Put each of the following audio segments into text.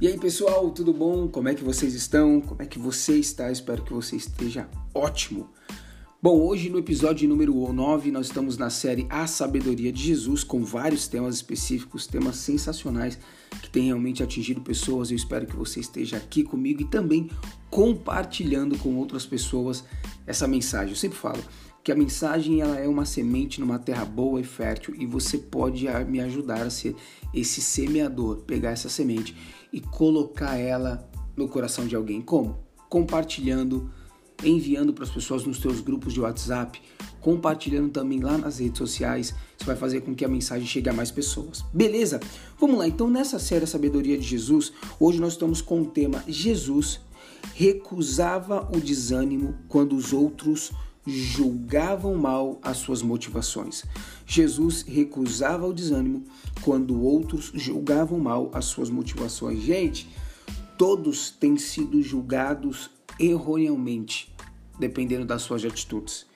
E aí pessoal, tudo bom? Como é que vocês estão? Como é que você está? Espero que você esteja ótimo. Bom, hoje no episódio número 9 nós estamos na série A Sabedoria de Jesus com vários temas específicos, temas sensacionais que têm realmente atingido pessoas. Eu espero que você esteja aqui comigo e também compartilhando com outras pessoas essa mensagem. Eu sempre falo, que a mensagem ela é uma semente numa terra boa e fértil e você pode me ajudar a ser esse semeador, pegar essa semente e colocar ela no coração de alguém. Como? Compartilhando, enviando para as pessoas nos seus grupos de WhatsApp, compartilhando também lá nas redes sociais. Isso vai fazer com que a mensagem chegue a mais pessoas. Beleza? Vamos lá. Então, nessa série Sabedoria de Jesus, hoje nós estamos com o tema Jesus recusava o desânimo quando os outros julgavam mal as suas motivações. Jesus recusava o desânimo quando outros julgavam mal as suas motivações. Gente, todos têm sido julgados erroneamente, dependendo das suas atitudes.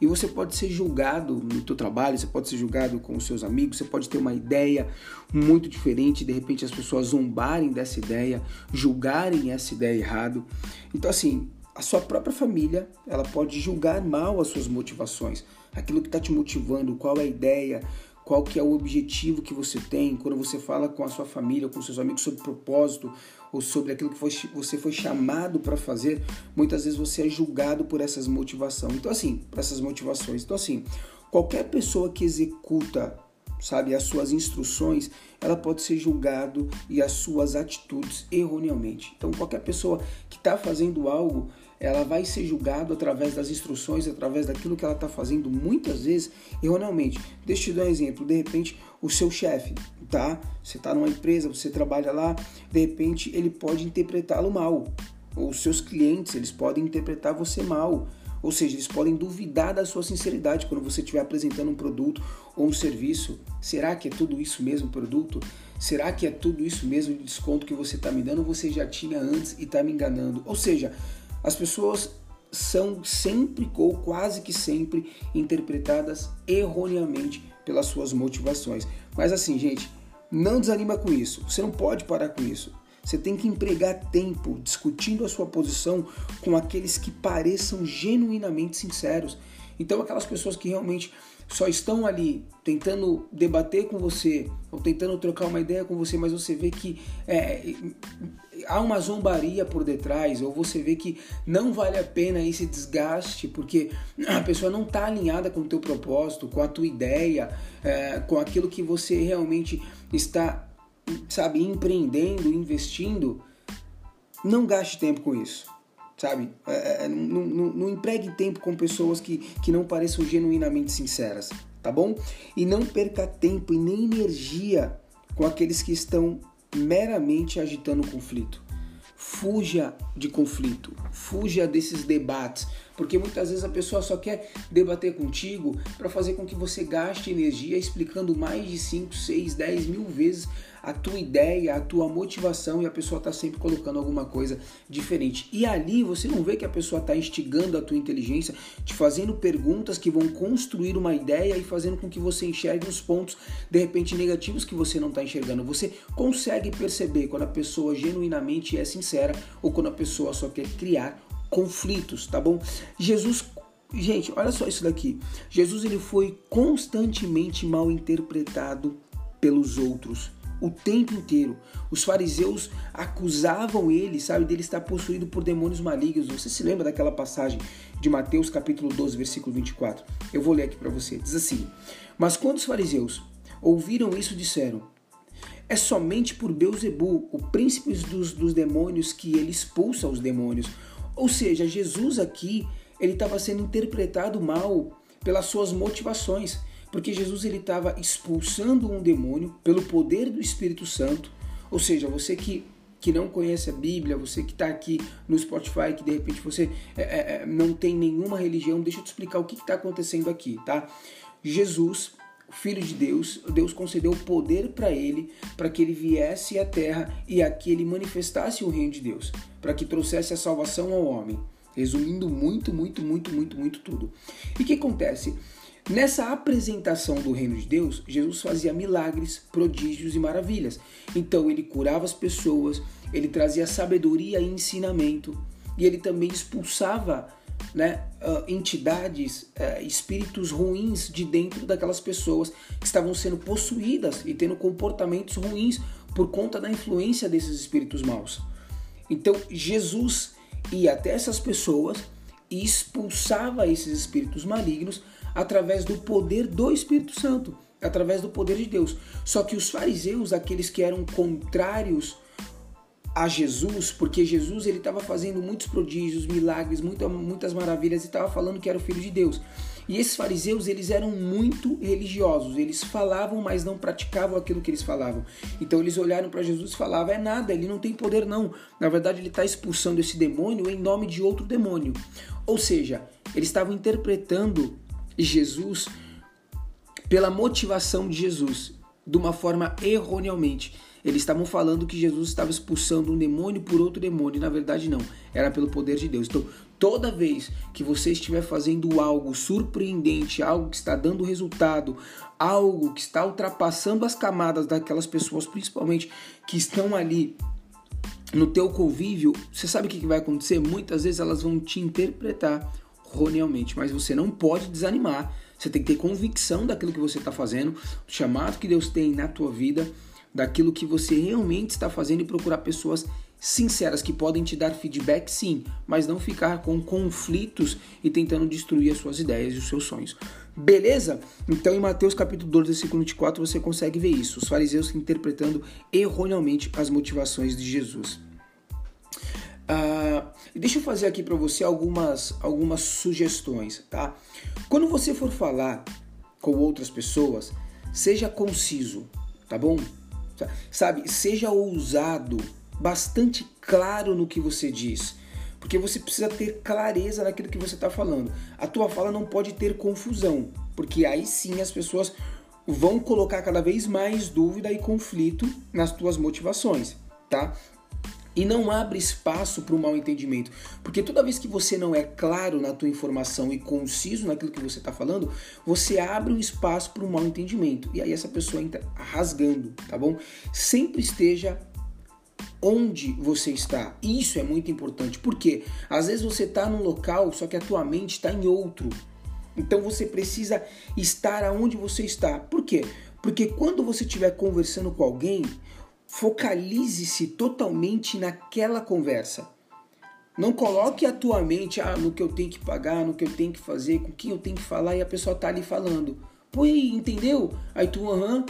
E você pode ser julgado no seu trabalho, você pode ser julgado com os seus amigos, você pode ter uma ideia muito diferente, de repente as pessoas zombarem dessa ideia, julgarem essa ideia errado. Então assim, a sua própria família ela pode julgar mal as suas motivações, aquilo que está te motivando, qual é a ideia, qual que é o objetivo que você tem quando você fala com a sua família, com seus amigos sobre propósito ou sobre aquilo que foi, você foi chamado para fazer, muitas vezes você é julgado por essas motivações. Então assim, por essas motivações. Então assim, qualquer pessoa que executa sabe, as suas instruções, ela pode ser julgado e as suas atitudes erroneamente. Então, qualquer pessoa que está fazendo algo, ela vai ser julgada através das instruções, através daquilo que ela está fazendo, muitas vezes erroneamente. Deixa eu te dar um exemplo. De repente, o seu chefe, tá? Você está numa empresa, você trabalha lá, de repente ele pode interpretá-lo mal. Os seus clientes, eles podem interpretar você mal. Ou seja, eles podem duvidar da sua sinceridade quando você estiver apresentando um produto ou um serviço. Será que é tudo isso mesmo produto? Será que é tudo isso mesmo de desconto que você está me dando ou você já tinha antes e está me enganando? Ou seja, as pessoas são sempre ou quase que sempre interpretadas erroneamente pelas suas motivações. Mas assim, gente, não desanima com isso. Você não pode parar com isso. Você tem que empregar tempo discutindo a sua posição com aqueles que pareçam genuinamente sinceros. Então, aquelas pessoas que realmente só estão ali tentando debater com você ou tentando trocar uma ideia com você, mas você vê que é, há uma zombaria por detrás, ou você vê que não vale a pena esse desgaste, porque a pessoa não está alinhada com o teu propósito, com a tua ideia, é, com aquilo que você realmente está sabe, empreendendo, investindo, não gaste tempo com isso, sabe? É, é, não, não, não, empregue tempo com pessoas que, que não pareçam genuinamente sinceras, tá bom? E não perca tempo e nem energia com aqueles que estão meramente agitando o conflito. Fuja de conflito, fuja desses debates, porque muitas vezes a pessoa só quer debater contigo para fazer com que você gaste energia explicando mais de 5, 6, 10 mil vezes a tua ideia, a tua motivação e a pessoa está sempre colocando alguma coisa diferente. E ali você não vê que a pessoa está instigando a tua inteligência, te fazendo perguntas que vão construir uma ideia e fazendo com que você enxergue os pontos de repente negativos que você não está enxergando. Você consegue perceber quando a pessoa genuinamente é sincera ou quando a pessoa só quer criar conflitos, tá bom? Jesus Gente, olha só isso daqui. Jesus ele foi constantemente mal interpretado pelos outros o tempo inteiro. Os fariseus acusavam ele, sabe, dele estar possuído por demônios malignos. Você se lembra daquela passagem de Mateus capítulo 12, versículo 24? Eu vou ler aqui para você. Diz assim: Mas quando os fariseus ouviram isso, disseram: É somente por Beuzebu, o príncipe dos, dos demônios, que ele expulsa os demônios. Ou seja, Jesus aqui, ele estava sendo interpretado mal pelas suas motivações porque Jesus ele estava expulsando um demônio pelo poder do Espírito Santo. Ou seja, você que que não conhece a Bíblia, você que está aqui no Spotify, que de repente você é, é, é não tem nenhuma religião, deixa eu te explicar o que está acontecendo aqui, tá? Jesus, Filho de Deus, Deus concedeu poder para ele, para que ele viesse à terra e aqui ele manifestasse o reino de Deus, para que trouxesse a salvação ao homem. Resumindo muito, muito, muito, muito, muito tudo. E o que acontece? Nessa apresentação do reino de Deus, Jesus fazia milagres, prodígios e maravilhas. Então ele curava as pessoas, ele trazia sabedoria e ensinamento, e ele também expulsava né, uh, entidades, uh, espíritos ruins de dentro daquelas pessoas que estavam sendo possuídas e tendo comportamentos ruins por conta da influência desses espíritos maus. Então Jesus ia até essas pessoas e expulsava esses espíritos malignos através do poder do Espírito Santo, através do poder de Deus. Só que os fariseus, aqueles que eram contrários a Jesus, porque Jesus ele estava fazendo muitos prodígios, milagres, muita, muitas maravilhas e estava falando que era o filho de Deus. E esses fariseus eles eram muito religiosos, eles falavam, mas não praticavam aquilo que eles falavam. Então eles olharam para Jesus e falavam: é nada, ele não tem poder não. Na verdade ele está expulsando esse demônio em nome de outro demônio. Ou seja, eles estavam interpretando Jesus pela motivação de Jesus de uma forma erroneamente. Eles estavam falando que Jesus estava expulsando um demônio por outro demônio, e na verdade não, era pelo poder de Deus. Então, toda vez que você estiver fazendo algo surpreendente, algo que está dando resultado, algo que está ultrapassando as camadas daquelas pessoas, principalmente que estão ali no teu convívio, você sabe o que vai acontecer? Muitas vezes elas vão te interpretar erroneamente, mas você não pode desanimar. Você tem que ter convicção daquilo que você está fazendo, do chamado que Deus tem na tua vida daquilo que você realmente está fazendo e procurar pessoas sinceras que podem te dar feedback sim, mas não ficar com conflitos e tentando destruir as suas ideias e os seus sonhos. Beleza? Então em Mateus capítulo 12, versículo 24 você consegue ver isso, os fariseus interpretando erroneamente as motivações de Jesus. Uh, deixa eu fazer aqui para você algumas, algumas sugestões, tá? Quando você for falar com outras pessoas, seja conciso, tá bom? Sabe, seja ousado, bastante claro no que você diz. Porque você precisa ter clareza naquilo que você está falando. A tua fala não pode ter confusão, porque aí sim as pessoas vão colocar cada vez mais dúvida e conflito nas tuas motivações, tá? E não abre espaço para o mal entendimento. Porque toda vez que você não é claro na tua informação e conciso naquilo que você está falando, você abre um espaço para o mal entendimento. E aí essa pessoa entra rasgando, tá bom? Sempre esteja onde você está. Isso é muito importante. Porque às vezes você está num local, só que a tua mente está em outro. Então você precisa estar aonde você está. Por quê? Porque quando você estiver conversando com alguém, Focalize-se totalmente naquela conversa. Não coloque a tua mente ah, no que eu tenho que pagar, no que eu tenho que fazer, com quem eu tenho que falar e a pessoa tá ali falando. Pô, entendeu? Aí tu, aham.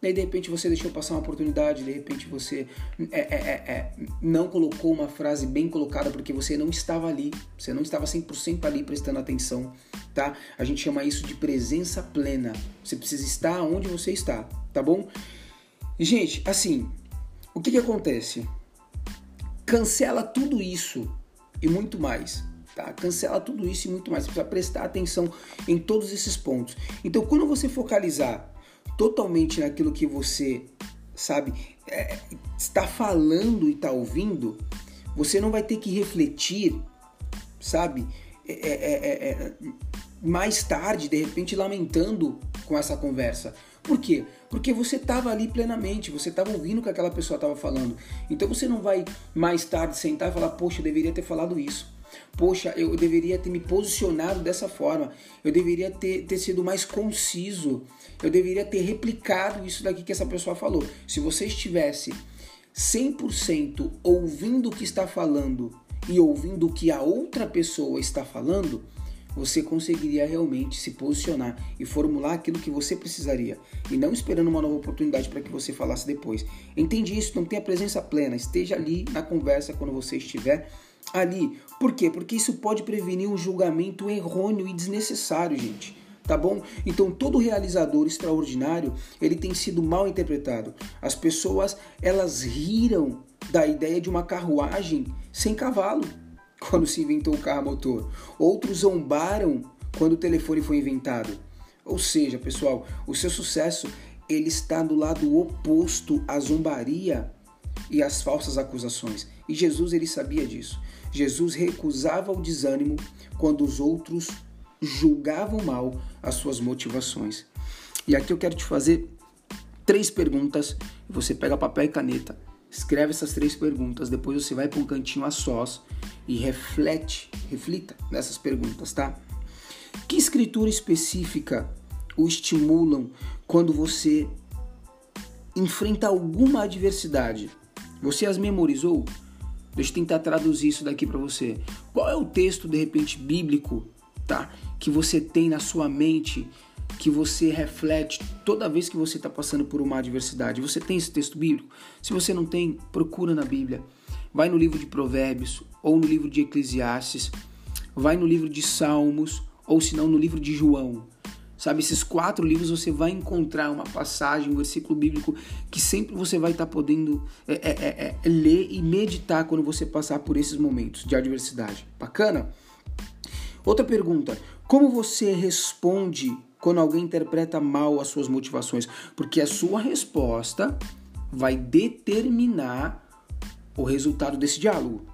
Daí de repente você deixou passar uma oportunidade, de repente você é, é, é, é não colocou uma frase bem colocada porque você não estava ali, você não estava 100% ali prestando atenção, tá? A gente chama isso de presença plena. Você precisa estar onde você está, tá bom? Gente, assim, o que, que acontece? Cancela tudo isso e muito mais. Tá? Cancela tudo isso e muito mais. Você precisa prestar atenção em todos esses pontos. Então, quando você focalizar totalmente naquilo que você sabe é, está falando e está ouvindo, você não vai ter que refletir, sabe? É, é, é, é mais tarde, de repente, lamentando com essa conversa. Por quê? Porque você estava ali plenamente, você estava ouvindo o que aquela pessoa estava falando. Então você não vai mais tarde sentar e falar, poxa, eu deveria ter falado isso. Poxa, eu deveria ter me posicionado dessa forma. Eu deveria ter, ter sido mais conciso. Eu deveria ter replicado isso daqui que essa pessoa falou. Se você estivesse 100% ouvindo o que está falando e ouvindo o que a outra pessoa está falando, você conseguiria realmente se posicionar e formular aquilo que você precisaria e não esperando uma nova oportunidade para que você falasse depois. Entende isso? Não tenha presença plena, esteja ali na conversa quando você estiver ali. Por quê? Porque isso pode prevenir um julgamento errôneo e desnecessário, gente. Tá bom? Então todo realizador extraordinário, ele tem sido mal interpretado. As pessoas, elas riram da ideia de uma carruagem sem cavalo quando se inventou o carro motor. Outros zombaram quando o telefone foi inventado. Ou seja, pessoal, o seu sucesso ele está do lado oposto à zombaria e às falsas acusações. E Jesus ele sabia disso. Jesus recusava o desânimo quando os outros julgavam mal as suas motivações. E aqui eu quero te fazer três perguntas. Você pega papel e caneta, escreve essas três perguntas, depois você vai para um cantinho a sós e reflete, reflita nessas perguntas, tá? Que escritura específica o estimulam quando você enfrenta alguma adversidade? Você as memorizou? Deixa eu tentar traduzir isso daqui para você. Qual é o texto de repente bíblico, tá? Que você tem na sua mente, que você reflete toda vez que você está passando por uma adversidade. Você tem esse texto bíblico? Se você não tem, procura na Bíblia. Vai no livro de Provérbios ou no livro de Eclesiastes, vai no livro de Salmos ou se não no livro de João. Sabe, esses quatro livros você vai encontrar uma passagem, um versículo bíblico que sempre você vai estar tá podendo é, é, é, é, ler e meditar quando você passar por esses momentos de adversidade. Bacana? Outra pergunta: como você responde quando alguém interpreta mal as suas motivações? Porque a sua resposta vai determinar o resultado desse diálogo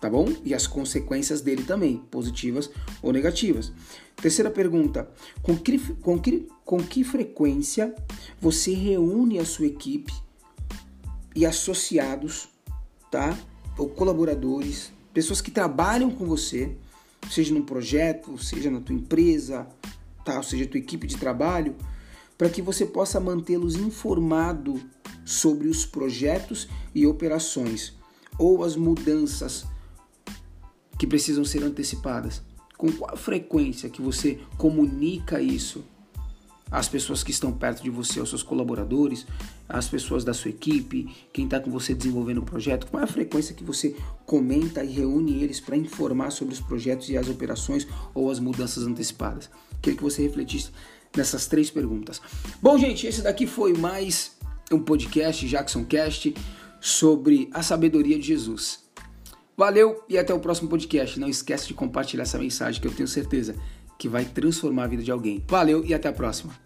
tá bom? E as consequências dele também, positivas ou negativas. Terceira pergunta: com que, com que, com que frequência você reúne a sua equipe e associados, tá? Ou colaboradores, pessoas que trabalham com você, seja num projeto, seja na tua empresa, tá? Ou seja, tua equipe de trabalho, para que você possa mantê-los informados sobre os projetos e operações ou as mudanças que precisam ser antecipadas? Com qual frequência que você comunica isso às pessoas que estão perto de você, aos seus colaboradores, às pessoas da sua equipe, quem está com você desenvolvendo o projeto? Qual é a frequência que você comenta e reúne eles para informar sobre os projetos e as operações ou as mudanças antecipadas? Queria que você refletisse nessas três perguntas. Bom, gente, esse daqui foi mais um podcast Jackson Cast sobre a sabedoria de Jesus. Valeu e até o próximo podcast. Não esquece de compartilhar essa mensagem que eu tenho certeza que vai transformar a vida de alguém. Valeu e até a próxima.